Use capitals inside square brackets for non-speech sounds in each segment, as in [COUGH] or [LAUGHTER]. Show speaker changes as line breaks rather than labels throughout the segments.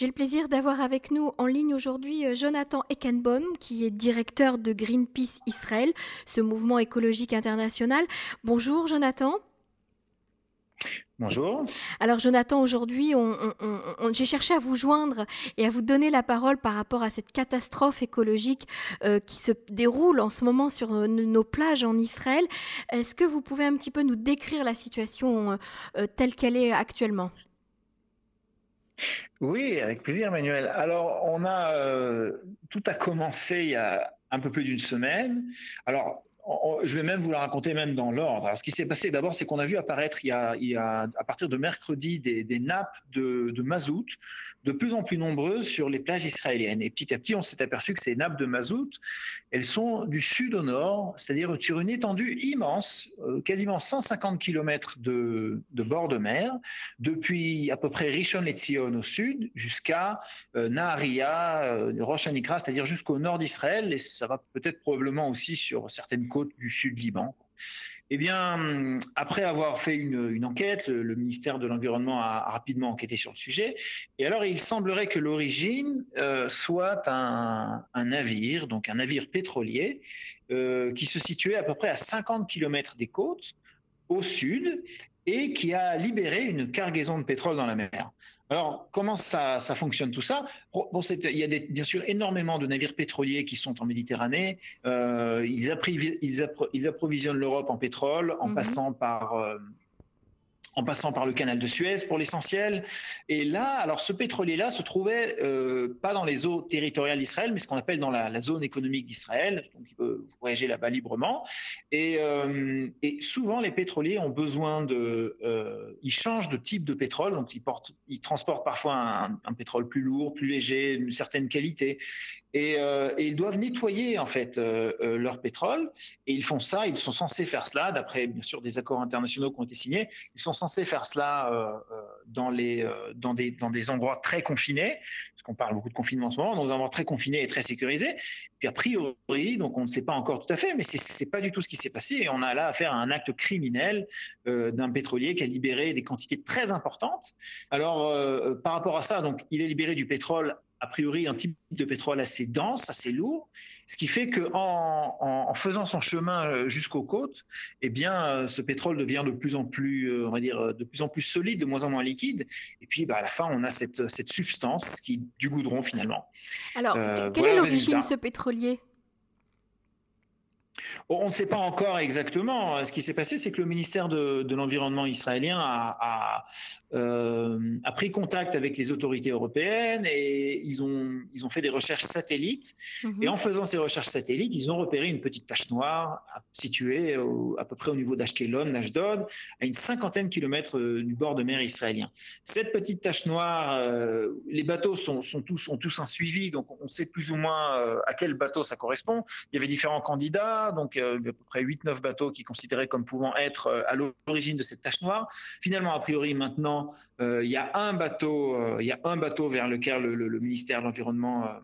J'ai le plaisir d'avoir avec nous en ligne aujourd'hui euh, Jonathan Eckenbaum, qui est directeur de Greenpeace Israël, ce mouvement écologique international. Bonjour Jonathan.
Bonjour.
Alors Jonathan, aujourd'hui, j'ai cherché à vous joindre et à vous donner la parole par rapport à cette catastrophe écologique euh, qui se déroule en ce moment sur euh, nos plages en Israël. Est-ce que vous pouvez un petit peu nous décrire la situation telle qu'elle est actuellement?
Oui, avec plaisir, Emmanuel. Alors, on a euh, tout a commencé il y a un peu plus d'une semaine. Alors, je vais même vous la raconter même dans l'ordre. Ce qui s'est passé d'abord, c'est qu'on a vu apparaître à partir de mercredi des, nappes de, mazout de plus en plus nombreuses sur les plages israéliennes. Et petit à petit, on s'est aperçu que ces nappes de mazout, elles sont du sud au nord, c'est-à-dire sur une étendue immense, euh, quasiment 150 km de, de, bord de mer, depuis à peu près Rishon LeZion au sud jusqu'à euh, Naharia, euh, Rosh Hanikra, c'est-à-dire jusqu'au nord d'Israël, et ça va peut-être probablement aussi sur certaines côtes du sud Liban. Eh bien, après avoir fait une, enquête, le, ministère de l'Environnement a, rapidement enquêté sur le sujet. Et alors, il semblerait que l'origine euh, soit un, navire, donc un navire pétrolier, euh, qui se situait à peu près à 50 km des côtes, au sud, et qui a libéré une cargaison de pétrole dans la mer. Alors, comment ça, fonctionne tout ça? Bon, Il y a bien sûr énormément de navires pétroliers qui sont en Méditerranée. Euh, ils, approvisionnent l'Europe en pétrole en mhm. passant par euh, en passant par le canal de Suez pour l'essentiel. Et là, alors ce pétrolier-là se trouvait euh, pas dans les eaux territoriales d'Israël, mais ce qu'on appelle dans la, zone économique d'Israël, donc il peut voyager là-bas librement. Et, euh, et, souvent, les pétroliers ont besoin de, euh, ils changent de type de pétrole, donc ils portent, ils transportent parfois un, un pétrole plus lourd, plus léger, d'une certaine qualité. Euh, et, ils doivent nettoyer en fait euh, euh, leur pétrole. Et ils font ça, ils sont censés faire cela, d'après bien sûr des accords internationaux qui ont été signés, ils sont censés faire cela dans, des, endroits très confinés, parce qu'on parle beaucoup de confinement en ce moment, dans des endroits très confinés et très sécurisés. Puis a priori, donc on ne sait pas encore tout à fait, mais c'est pas du tout ce qui s'est passé. Et on a là affaire à un acte criminel d'un pétrolier qui a libéré des quantités très importantes. Alors par rapport à ça, donc il est libéré du pétrole a priori un type de pétrole assez dense, assez lourd, ce qui fait que en, faisant son chemin euh, jusqu'aux côtes, eh bien, euh, ce pétrole devient de plus en plus, euh, on va dire, de plus en plus solide, de moins en moins liquide, et puis bah, à la fin, on a cette, cette substance qui du goudron finalement.
Alors, quelle est l'origine de ce pétrolier?
On ne sait pas encore exactement. Ce qui s'est passé, c'est que le ministère de, l'Environnement israélien euh, a, pris contact avec les autorités européennes et ils ont, ils ont fait des recherches satellites. Mhm. Et en faisant ces recherches satellites, ils ont repéré une petite tache noire située à peu près au niveau d'Ashkelon, d'Ashdod, à une cinquantaine de kilomètres euh, du bord de mer israélien. Cette petite tache noire, euh, les bateaux sont, tous, ont tous un suivi, donc on sait plus ou moins à quel bateau ça correspond. Il y avait différents candidats donc à peu près 8-9 bateaux qui considéraient comme pouvant être euh, à l'origine de cette tache noire. Finalement, a priori, maintenant, euh, il y a un bateau, il y a un bateau vers lequel le ministère de l'Environnement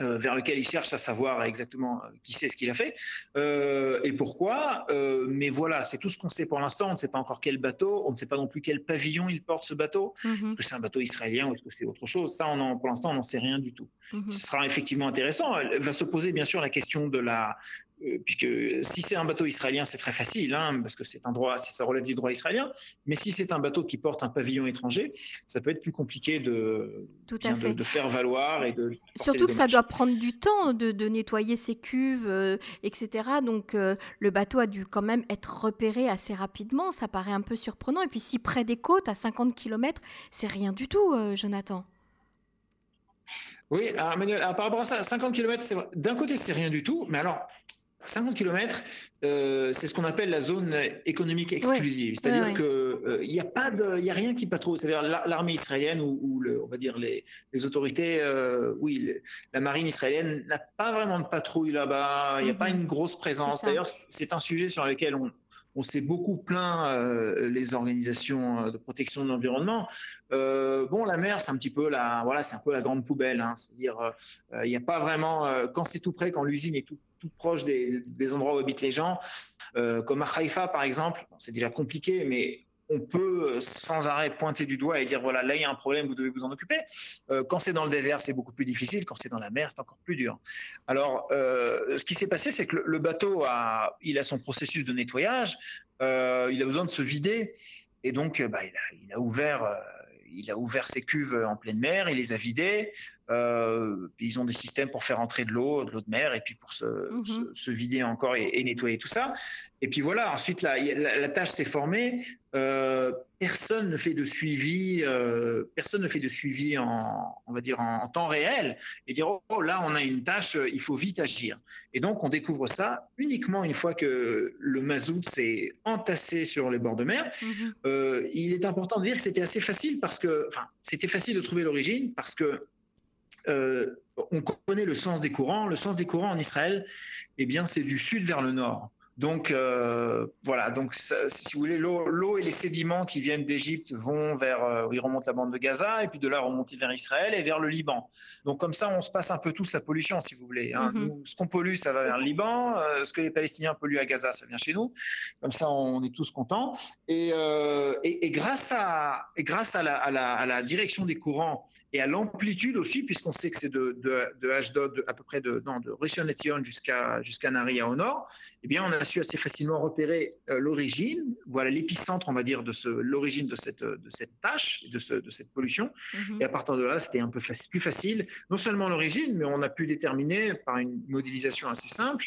euh, vers lequel il cherche à savoir exactement euh, qui sait ce qu'il a fait euh, et pourquoi. mais voilà, c'est tout ce qu'on sait pour l'instant. On ne sait pas encore quel bateau, on ne sait pas non plus quel pavillon il porte ce bateau. Mhm. Est-ce que c'est un bateau israélien ou est-ce que c'est autre chose? Ça, on pour l'instant, on n'en sait rien du tout. Mhm. Ce sera effectivement intéressant. Elle va se poser bien sûr la question de la euh, puisque si c'est un bateau israélien, c'est très facile, hein, parce que c'est un droit, ça relève du droit israélien. Mais si c'est un bateau qui porte un pavillon étranger, ça peut être plus compliqué de, de, faire valoir et de.
Surtout que ça doit prendre du temps de, nettoyer ses cuves, euh, etc. Donc euh, le bateau a dû quand même être repéré assez rapidement. Ça paraît un peu surprenant. Et puis si près des côtes, à 50 km, c'est rien du tout, Jonathan.
Oui, alors, Manuel, par rapport à ça, 50 km, d'un côté, c'est rien du tout, mais alors, 50 km, euh, c'est ce qu'on appelle la zone économique exclusive. C'est-à-dire qu'il n'y euh, a pas de, y a rien qui patrouille. C'est-à-dire l'armée israélienne ou, le, on va dire les, autorités, euh, oui, la marine israélienne n'a pas vraiment de patrouille là-bas. Il n'y a pas mhm. une grosse présence. D'ailleurs, c'est un sujet sur lequel on, on s'est beaucoup plaint euh, les organisations euh, de protection de l'environnement. Euh, bon, la mer, c'est un petit peu la, voilà, c'est un peu la grande poubelle. Hein. C'est-à-dire, il n'y a pas vraiment, quand c'est tout près, quand l'usine est tout, proche des, endroits où habitent les gens, comme à Haïfa par exemple, c'est déjà compliqué, mais on peut sans arrêt pointer du doigt et dire voilà, là il y a un problème, vous devez vous en occuper. Euh, quand c'est dans le désert, c'est beaucoup plus difficile. Quand c'est dans la mer, c'est encore plus dur. Alors, euh, ce qui s'est passé, c'est que le, bateau a, il a son processus de nettoyage. Euh, il a besoin de se vider, et donc bah, il, a, ouvert. il a ouvert ses cuves en pleine mer, il les a vidées. Euh, ils ont des systèmes pour faire entrer de l'eau, de l'eau de mer, et puis pour se, mhm. vider encore et, nettoyer tout ça. Et puis voilà, ensuite la, la, tâche s'est formée. Euh, personne ne fait de suivi, euh, personne ne fait de suivi en, on va dire en, temps réel et dire oh, là on a une tâche, il faut vite agir. Et donc on découvre ça uniquement une fois que le mazout s'est entassé sur les bords de mer. Mhm. il est important de dire que c'était assez facile parce que, enfin, c'était facile de trouver l'origine parce que on connaît le sens des courants. Le sens des courants en Israël, eh bien, c'est du sud vers le nord. Donc euh, voilà, donc si vous voulez, l'eau et les sédiments qui viennent d'Égypte vont vers, euh, ils remontent la bande de Gaza et puis de là remontent vers Israël et vers le Liban. Donc comme ça, on se passe un peu tous la pollution, si vous voulez. Hein. Mm-hmm. ce qu'on pollue, ça va vers le Liban. ce que les Palestiniens polluent à Gaza, ça vient chez nous. Comme ça, on est tous contents. Et, et, grâce à, et grâce à la, à la direction des courants et à l'amplitude aussi, puisqu'on sait que c'est de, de, de Ashdod, à peu près de, non, de Rishon LeZion jusqu'à jusqu'à Naria au nord, eh bien, on a su assez facilement repérer euh, l'origine, voilà l'épicentre, on va dire, de l'origine de cette, de cette tâche, de, ce, de cette pollution. Mhm. Et à partir de là, c'était un peu plus facile, non seulement l'origine, mais on a pu déterminer par une modélisation assez simple,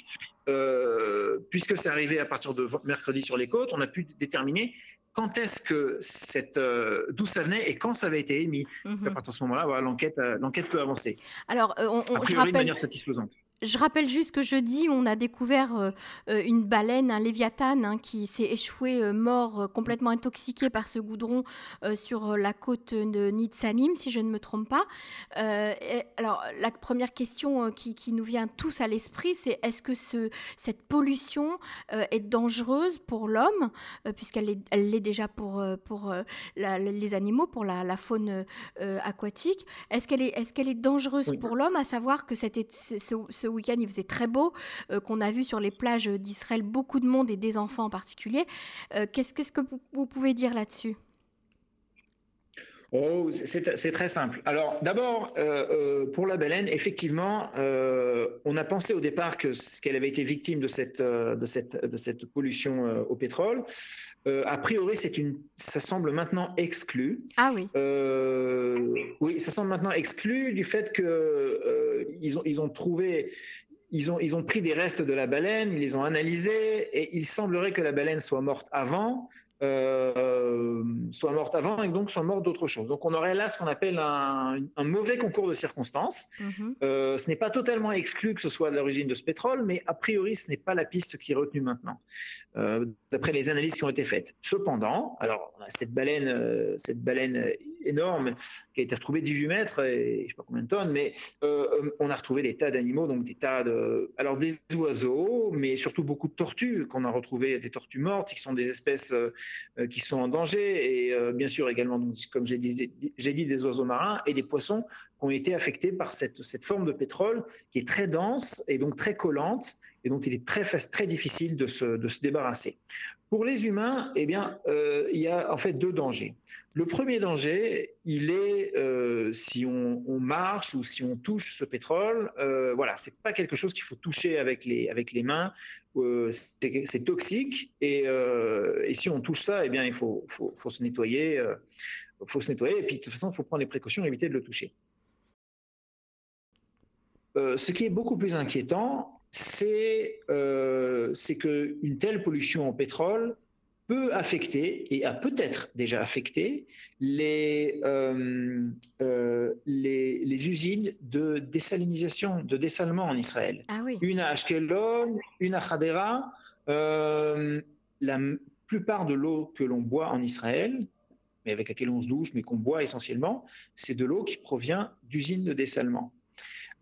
euh, puisque c'est arrivé à partir de mercredi sur les côtes, on a pu déterminer quand est-ce que cette euh, d'où ça venait et quand ça avait été émis. Mhm. À partir de ce moment-là, l'enquête l'enquête peut avancer.
Alors, on, on, je rappelle, de manière satisfaisante. Je rappelle juste que jeudi, on a découvert euh, euh, une baleine, un léviathan, hein, qui s'est échoué euh, mort, complètement intoxiqué par ce goudron sur la côte de Nitsanim, si je ne me trompe pas. alors, la première question qui, nous vient tous à l'esprit, c'est est-ce que ce, cette pollution est dangereuse pour l'homme, puisqu'elle l'est déjà pour, pour les animaux, pour la, faune aquatique Est-ce qu'elle est, est, qu'elle est dangereuse pour l'homme, à savoir que cette, ce ce week-end, il faisait très beau, euh, qu'on a vu sur les plages d'Israël beaucoup de monde et des enfants en particulier. Euh, qu'est-ce que vous pouvez dire là-dessus?
Oh, c'est très simple. Alors d'abord, euh, pour la baleine, effectivement, on a pensé au départ que qu'elle avait été victime de cette, de cette, de cette pollution au pétrole. a priori, une, ça semble maintenant exclu.
Ah oui.
oui, ça semble maintenant exclu du fait que ils ont, ils ont trouvé ils ont, ils ont pris des restes de la baleine, ils les ont analysés, et il semblerait que la baleine soit morte avant, euh, soit morte avant et donc soit morte d'autre chose. Donc on aurait là ce qu'on appelle un, mauvais concours de circonstances. Mhm. Euh, ce n'est pas totalement exclu que ce soit l'origine de ce pétrole, mais a priori ce n'est pas la piste qui est retenue maintenant, euh, d'après les analyses qui ont été faites. Cependant, alors on a cette baleine, cette baleine énorme qui a été retrouvée 18 mètres et je ne sais pas combien de tonnes, mais on a retrouvé des tas d'animaux, donc des tas de, alors des oiseaux, mais surtout beaucoup de tortues qu'on a retrouvées, des tortues mortes qui sont des espèces euh, qui sont en danger et euh, bien sûr également, comme j'ai dit, dit, des oiseaux marins et des poissons qui ont été affectés par cette, cette forme de pétrole qui est très dense et donc très collante et dont il est très, très difficile de se, de se débarrasser. Pour les humains, eh bien, euh, il y a en fait deux dangers. Le premier danger, il est euh, si on, marche ou si on touche ce pétrole. Euh, voilà, c'est pas quelque chose qu'il faut toucher avec les avec les mains. Euh, c'est toxique et, et, si on touche ça, eh bien, il faut, faut, faut se nettoyer. faut se nettoyer et puis de toute façon, il faut prendre les précautions, éviter de le toucher. Ce qui est beaucoup plus inquiétant, c'est euh, qu'une telle pollution au pétrole peut affecter, et a peut-être déjà affecté, les, euh, euh, les, les, usines de désalinisation, de dessalement en Israël.
Ah oui.
Une à Ashkelon, une à Hadera. Euh, la plupart de l'eau que l'on boit en Israël, mais avec laquelle on se douche, mais qu'on boit essentiellement, c'est de l'eau qui provient d'usines de dessalement.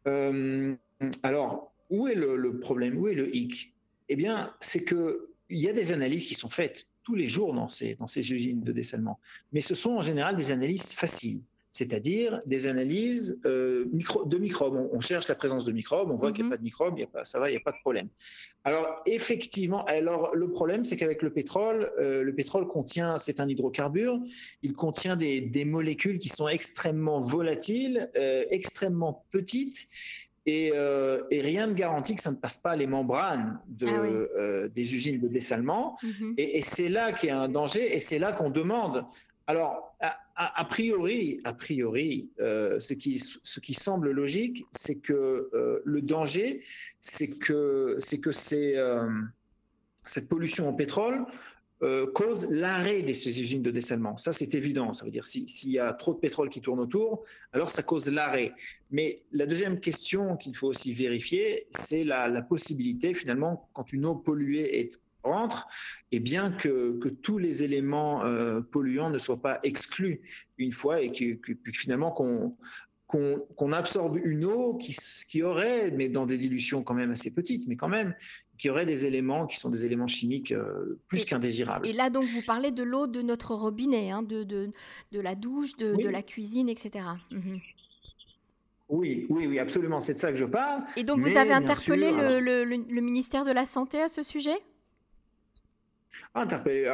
Alors, où est le, problème? Où est le hic? Eh bien, c'est qu'il y a des analyses qui sont faites tous les jours dans ces, dans ces usines de dessalement, mais ce sont en général des analyses faciles. C'est-à-dire des analyses de microbes. On, cherche la présence de microbes, on voit qu'il n'y a mhm. pas de microbes, y a pas, ça va, il n'y a pas de problème. Alors effectivement, alors le problème, c'est qu'avec le pétrole, le pétrole contient, c'est un hydrocarbure, il contient des, des, molécules qui sont extrêmement volatiles, extrêmement petites euh, et, rien ne garantit que ça ne passe pas les membranes de, ah euh, des usines de dessalement. Mhm. Et, c'est là qu'il y a un danger et c'est là qu'on demande. Alors, a, priori, a priori euh, ce, qui, semble logique, c'est que le danger, c'est que, c'est, cette pollution au pétrole euh, cause l'arrêt de ces usines de dessalement. Ça, c'est évident. Ça veut dire s'il y a trop de pétrole qui tourne autour, alors ça cause l'arrêt. Mais la deuxième question qu'il faut aussi vérifier, c'est la, possibilité, finalement, quand une eau polluée est rentre, et bien que, tous les éléments euh, polluants ne soient pas exclus une fois et que, finalement qu'on qu'on absorbe une eau qui, qui, aurait, mais dans des dilutions quand même assez petites, mais quand même, qui aurait des éléments qui sont des éléments chimiques euh, plus qu'indésirables.
Et là, donc, vous parlez de l'eau de notre robinet, hein, de, de, de, la douche, de, de, la cuisine, etc. Mhm.
Oui, oui, oui, absolument, c'est de ça que je parle.
Et donc, vous avez interpellé le, le, le ministère de la Santé à ce sujet?
Interpeller.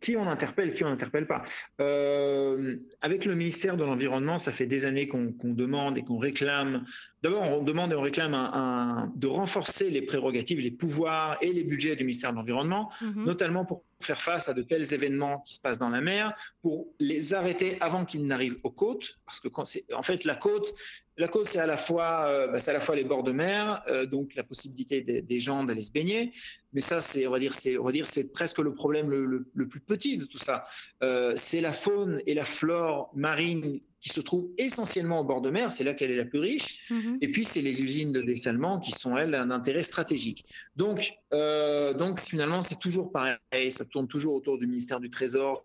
qui on interpelle, qui on n'interpelle pas. Euh, avec le ministère de l'Environnement, ça fait des années qu'on demande et qu'on réclame. D'abord, on demande et on réclame un, de renforcer les prérogatives, les pouvoirs et les budgets du ministère de l'Environnement, mhm. notamment pour faire face à de tels événements qui se passent dans la mer, pour les arrêter avant qu'ils n'arrivent aux côtes, parce que quand en fait la côte, la côte c'est à la fois, euh, bah, c'est à la fois les bords de mer, euh, donc la possibilité des, gens d'aller se baigner, mais ça c'est, on va dire, c'est, on va dire, c'est presque le problème le, plus petit de tout ça. Euh, c'est la faune et la flore marine qui se trouve essentiellement au bord de mer, c'est là qu'elle est la plus riche. Mhm. Et puis, c'est les usines de dessalement qui sont, elles, un intérêt stratégique. Donc, euh, donc finalement, c'est toujours pareil. Ça tourne toujours autour du ministère du Trésor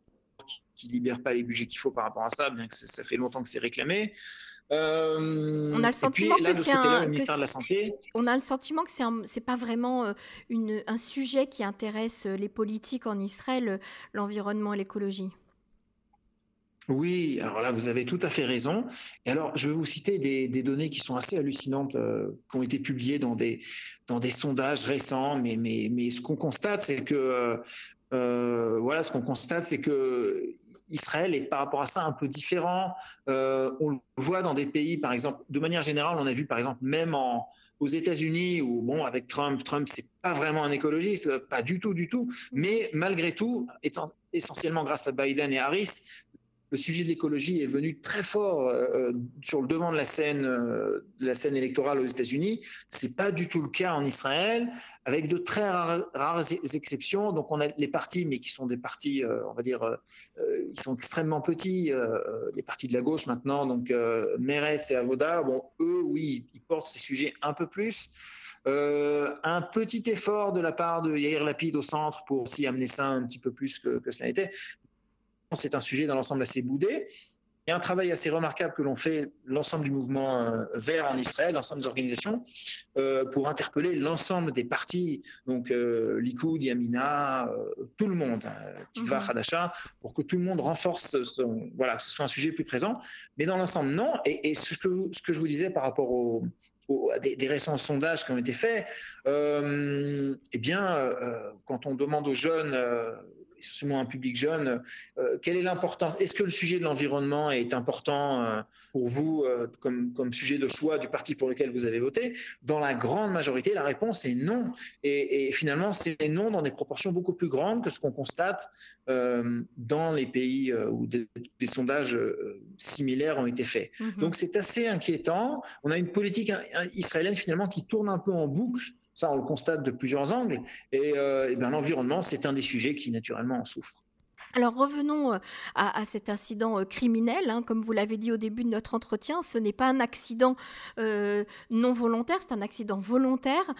qui ne libère pas les budgets qu'il faut par rapport à ça, bien que ça, fait longtemps que c'est réclamé.
Euh, on a le sentiment que c'est un. de la Santé. On a le sentiment que c'est c'est pas vraiment euh, une, un sujet qui intéresse les politiques en Israël, l'environnement et l'écologie.
Oui, alors là, vous avez tout à fait raison. Et alors, je vais vous citer des, données qui sont assez hallucinantes, euh, qui ont été publiées dans des, dans des sondages récents. Mais, mais, mais ce qu'on constate, c'est que, euh, euh, voilà, ce qu'on constate, c'est que Israël est par rapport à ça un peu différent. on le voit dans des pays, par exemple, de manière générale, on a vu, par exemple, même en, aux États-Unis, où bon, avec Trump, Trump c'est pas vraiment un écologiste, pas du tout, du tout, mais malgré tout, étant essentiellement grâce à Biden et Harris, le sujet de l'écologie est venu très fort euh, sur le devant de la scène, euh, de la scène électorale aux États-Unis. C'est pas du tout le cas en Israël, avec de très rares, exceptions. Donc on a les partis, mais qui sont des partis, euh, on va dire, ils sont extrêmement petits. les partis de la gauche maintenant, donc Meretz et Avoda, bon, eux, oui, ils portent ces sujets un peu plus. un petit effort de la part de Yair Lapid au centre pour aussi amener ça un petit peu plus que, que cela était c'est un sujet dans l'ensemble assez boudé. Il y a un travail assez remarquable que l'on fait l'ensemble du mouvement euh, vert en Israël, l'ensemble des organisations, euh, pour interpeller l'ensemble des partis, donc euh, Likoud, Yamina, tout le monde, Tikva, mhm. Hadasha, pour que tout le monde renforce, voilà, que ce soit un sujet plus présent. Mais dans l'ensemble, non. Et, ce, que, ce que je vous disais par rapport au, à des, récents sondages qui ont été faits, eh bien, quand on demande aux jeunes essentiellement un public jeune. Euh, quelle est l'importance Est-ce que le sujet de l'environnement est important euh, pour vous euh, comme, comme sujet de choix du parti pour lequel vous avez voté? Dans la grande majorité, la réponse est non. Et, finalement, c'est non dans des proportions beaucoup plus grandes que ce qu'on constate dans les pays où des, sondages similaires ont été faits. Mm-hmm. Donc c'est assez inquiétant. On a une politique israélienne finalement qui tourne un peu en boucle ça, on le constate de plusieurs angles. Et, euh, et l'environnement, c'est un des sujets qui, naturellement, en souffre.
Alors revenons euh, à, cet incident euh, criminel. Hein. Comme vous l'avez dit au début de notre entretien, ce n'est pas un accident euh, non volontaire, c'est un accident volontaire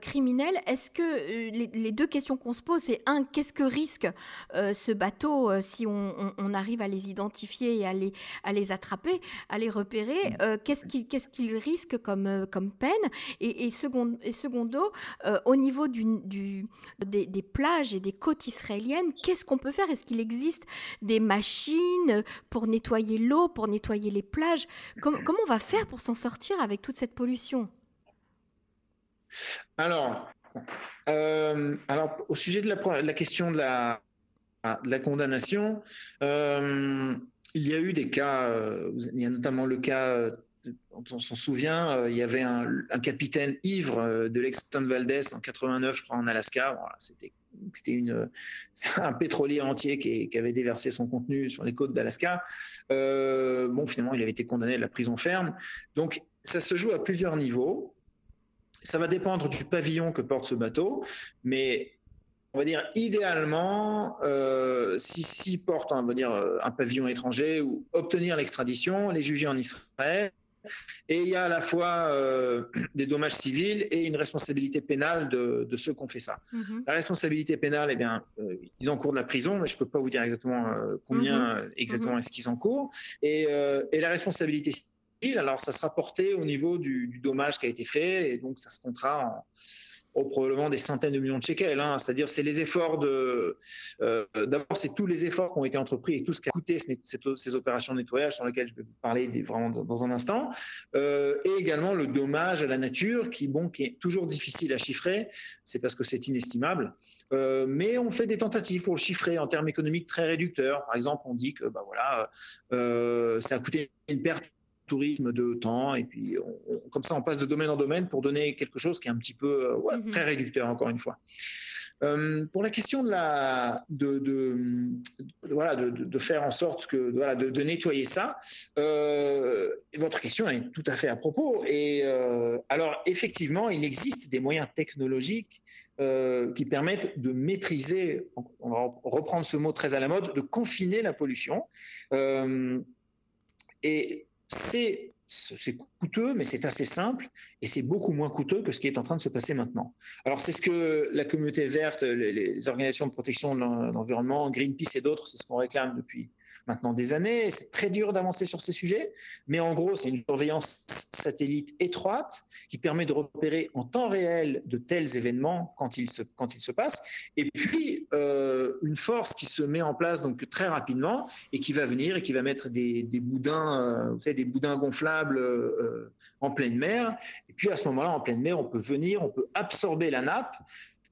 criminel. Est-ce que les, deux questions qu'on se pose, c'est un, qu'est-ce que risque ce bateau si on, arrive à les identifier et à les, à les attraper, à les repérer Qu'est-ce qu'il risque comme, comme peine? Et, et, second, et secondo, au niveau du, des, des, plages et des côtes israéliennes, qu'est-ce qu'on peut faire? Est-ce qu'il existe des machines pour nettoyer l'eau, pour nettoyer les plages [CLEARS THROAT] comment on va faire pour s'en sortir avec toute cette pollution?
Alors, euh, alors, au sujet de la, question de la, de la condamnation, euh, il y a eu des cas, euh, il y a notamment le cas, on s'en souvient, il y avait un, capitaine ivre de l'Exxon Valdez en 89, je crois, en Alaska. C'était c'était [LAUGHS] un pétrolier entier qui, avait déversé son contenu sur les côtes d'Alaska. bon, finalement, il avait été condamné à la prison ferme. Donc, ça se joue à plusieurs niveaux ça va dépendre du pavillon que porte ce bateau, mais on va dire idéalement, euh, si, si porte euh, un pavillon étranger ou obtenir l'extradition, les juger en Israël. Et il y a à la fois euh, des dommages civils et une responsabilité pénale de, ceux qui ont fait ça. Mm-hmm. La responsabilité pénale, eh bien, ils encourent de la prison, mais je ne peux pas vous dire exactement combien mm-hmm. exactement mm-hmm. est-ce qu'ils encourent. Et, et la responsabilité alors ça sera porté au niveau du, dommage qui a été fait, et donc ça se comptera en, probablement des centaines de millions de shekels. Hein. C'est-à-dire, c'est les efforts de. Euh, d'abord, c'est tous les efforts qui ont été entrepris et tout ce qui a coûté ces, opérations de nettoyage sur lesquelles je vais parler vraiment dans, un instant, euh, et également le dommage à la nature qui, bon, qui est toujours difficile à chiffrer. C'est parce que c'est inestimable, euh, mais on fait des tentatives pour le chiffrer en termes économiques très réducteurs. Par exemple, on dit que, bah voilà, ça a coûté une perte tourisme de temps, et puis comme ça on passe de domaine en domaine pour donner quelque chose qui est un petit peu euh, mhm. très réducteur, encore une fois. Euh, pour la question de, la, de, de, voilà, de, faire en sorte que voilà, de, nettoyer ça, euh, votre question est tout à fait à propos. Et alors effectivement, il existe des moyens technologiques qui permettent de maîtriser, on va reprendre ce mot très à la mode, de confiner la pollution. et c'est coûteux, mais c'est assez simple et c'est beaucoup moins coûteux que ce qui est en train de se passer maintenant. Alors c'est ce que la communauté verte, les, organisations de protection de l'environnement, Greenpeace et d'autres, c'est ce qu'on réclame depuis maintenant des années. C'est très dur d'avancer sur ces sujets, mais en gros, c'est une surveillance satellite étroite qui permet de repérer en temps réel de tels événements quand ils se, passent. Et puis, euh, une force qui se met en place donc très rapidement et qui va venir et qui va mettre des, des boudins, euh, vous savez, des boudins gonflables euh, en pleine mer. Et puis, à ce moment-là, en pleine mer, on peut venir, on peut absorber la nappe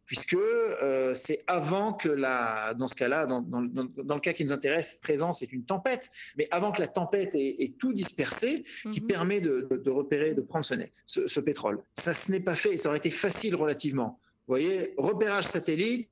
puisque euh, c'est avant que la, dans ce cas-là, dans, le cas qui nous intéresse, présent, c'est une tempête, mais avant que la tempête ait, tout dispersé, qui mhm. permet de, repérer, de prendre ce, ce, pétrole. Ça, ce n'est pas fait, ça aurait été facile relativement. Vous voyez, repérage satellite,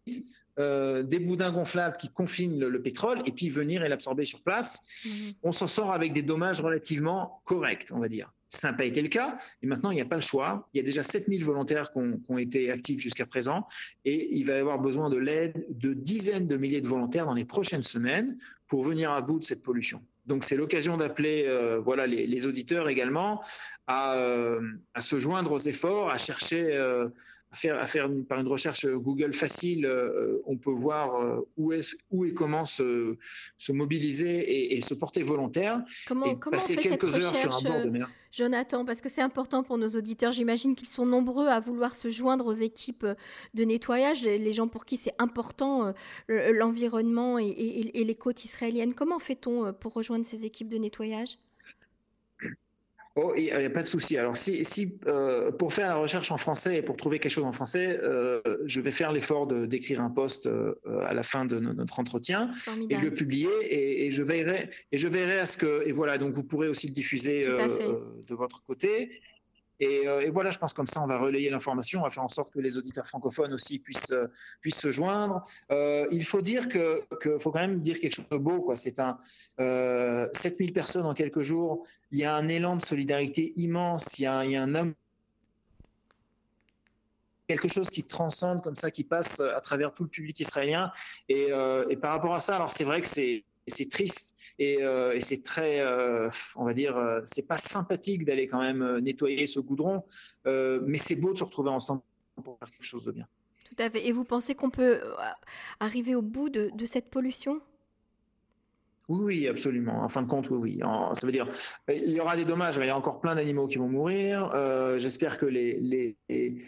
euh, des boudins gonflables qui confinent le, pétrole et puis venir et l'absorber sur place. Mhm. On s'en sort avec des dommages relativement corrects, on va dire. Ça n'a pas été le cas. Et maintenant, il n'y a pas le choix. Il y a déjà 7000 volontaires qui ont, été actifs jusqu'à présent. Et il va y avoir besoin de l'aide de dizaines de milliers de volontaires dans les prochaines semaines pour venir à bout de cette pollution. Donc, c'est l'occasion d'appeler euh, voilà, les, auditeurs également à, euh, à, se joindre aux efforts, à chercher euh, à faire par une recherche Google facile, euh, on peut voir euh, où, est, où et comment se, se mobiliser et, se porter volontaire.
Comment,
et
comment passer on fait quelques cette recherche, sur un bord de mer. Jonathan, parce que c'est important pour nos auditeurs. J'imagine qu'ils sont nombreux à vouloir se joindre aux équipes de nettoyage, les gens pour qui c'est important euh, l'environnement et, et les côtes israéliennes. Comment fait-on pour rejoindre ces équipes de nettoyage?
Oh, il n'y a pas de souci. Alors, si, si euh, pour faire la recherche en français et pour trouver quelque chose en français, euh, je vais faire l'effort d'écrire un post euh, à la fin de notre entretien et le publier et, je verrai et je verrai à ce que et voilà donc vous pourrez aussi le diffuser de votre côté euh, et, voilà, je pense comme ça, on va relayer l'information, on va faire en sorte que les auditeurs francophones aussi puissent, euh, puissent se joindre. Euh, il faut dire que, que, faut quand même dire quelque chose de beau, quoi. C'est un euh, 7000 personnes en quelques jours. Il y a un élan de solidarité immense. Il y a, il y a un homme quelque chose qui transcende comme ça, qui passe à travers tout le public israélien. Et, et par rapport à ça, alors c'est vrai que c'est et c'est triste et, euh, c'est très, euh, on va dire, euh, c'est pas sympathique d'aller quand même nettoyer ce goudron, mais c'est beau de se retrouver ensemble pour faire quelque chose de bien.
Tout à fait. Et vous pensez qu'on peut arriver au bout de, cette pollution?
Oui, oui, absolument. En fin de compte, oui, oui. ça veut dire, il y aura des dommages. Il y a encore plein d'animaux qui vont mourir. J'espère que les, les,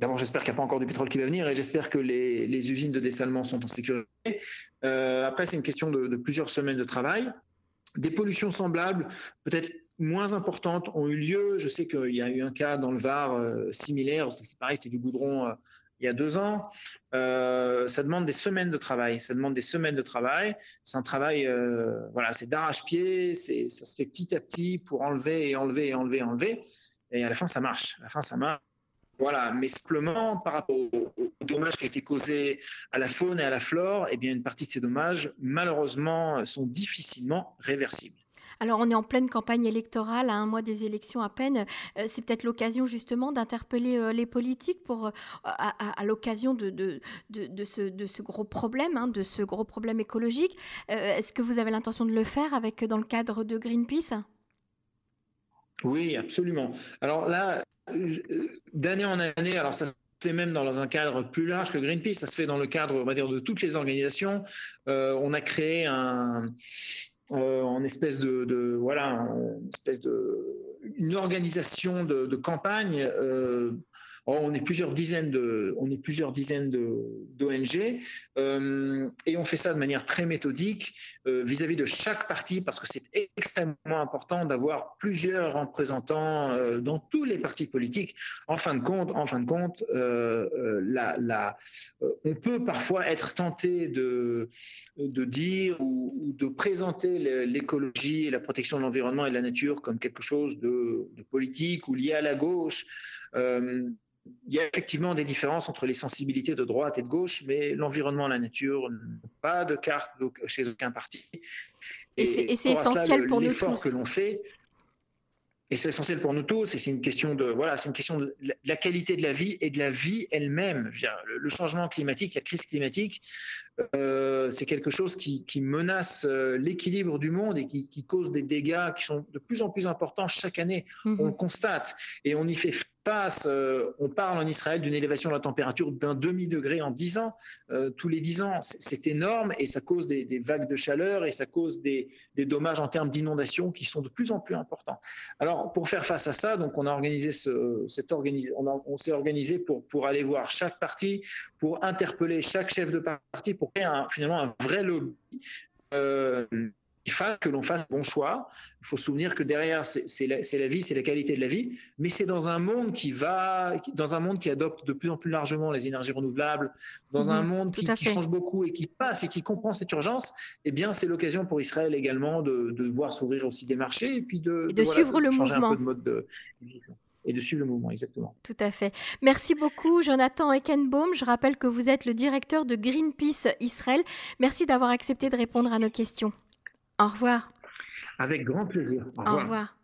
D'abord, j'espère qu'il n'y a pas encore du pétrole qui va venir et j'espère que les, usines de dessalement sont en sécurité. après, c'est une question de, plusieurs semaines de travail. Des pollutions semblables, peut-être moins importantes, ont eu lieu. Je sais qu'il y a eu un cas dans le Var similaire. C'est pareil, c'était du goudron il y a deux ans. Euh, ça demande des semaines de travail. Ça demande des semaines de travail. C'est un travail, euh, voilà, c'est d'arrache-pied. Ça se fait petit à petit pour enlever et enlever et enlever et enlever. Et à la fin, ça marche. À la fin, ça marche. Voilà, mais simplement par rapport aux, dommages qui ont été causés à la faune et à la flore, eh bien une partie de ces dommages, malheureusement, sont difficilement réversibles.
Alors on est en pleine campagne électorale, à un mois des élections à peine. Euh, c'est peut-être l'occasion justement d'interpeller euh, les politiques pour, euh, à, l'occasion de, ce, gros problème, hein, de ce gros problème écologique. Est-ce que vous avez l'intention de le faire avec, dans le cadre de Greenpeace?
Oui, absolument. Alors là, d'année en année, alors ça fait même dans un cadre plus large que Greenpeace, ça se fait dans le cadre, on va dire, de toutes les organisations. on a créé un, euh, espèce de, voilà, une organisation de, campagne euh, on est plusieurs dizaines de, on est plusieurs dizaines d'ONG euh, et on fait ça de manière très méthodique euh, vis-à-vis de chaque parti parce que c'est extrêmement important d'avoir plusieurs représentants euh, dans tous les partis politiques. En fin de compte, en fin de compte, on peut parfois être tenté de, de dire ou, de présenter l'écologie et la protection de l'environnement et de la nature comme quelque chose de, politique ou lié à la gauche il y a effectivement des différences entre les sensibilités de droite et de gauche, mais l'environnement la nature pas de carte chez aucun parti.
Et, c'est essentiel pour nous tous.
que l'on fait, et c'est essentiel pour nous tous, et c'est une question de voilà, c'est une question de la qualité de la vie et de la vie elle-même. Le changement climatique, la crise climatique, euh, c'est quelque chose qui, menace euh, l'équilibre du monde et qui, cause des dégâts qui sont de plus en plus importants chaque année. Mm-hmm. On le constate et on y fait euh, on parle en Israël d'une élévation de la température d'un demi-degré en 10 ans, euh, tous les 10 ans. C'est énorme et ça cause des, vagues de chaleur et ça cause des, dommages en termes d'inondation qui sont de plus en plus importants. Alors, pour faire face à ça, donc on a organisé on, s'est organisé pour, pour aller voir chaque parti, pour interpeller chaque chef de parti, pour créer finalement un vrai lobby. Euh, que l'on fasse bon choix. Il faut se souvenir que derrière, c'est la, la, vie, c'est la qualité de la vie, mais c'est dans un monde qui va, dans un monde qui adopte de plus en plus largement les énergies renouvelables, dans un mhm, monde qui, change beaucoup et qui passe et qui comprend cette urgence. Eh bien, c'est l'occasion pour Israël également de, de voir s'ouvrir aussi des marchés et puis de,
de, suivre le mouvement.
Un peu de mode de, et de suivre le mouvement, exactement.
Tout à fait. Merci beaucoup, Jonathan Eckenbaum. Je rappelle que vous êtes le directeur de Greenpeace Israël. Merci d'avoir accepté de répondre à nos questions. Au revoir.
Avec grand plaisir.
Au revoir.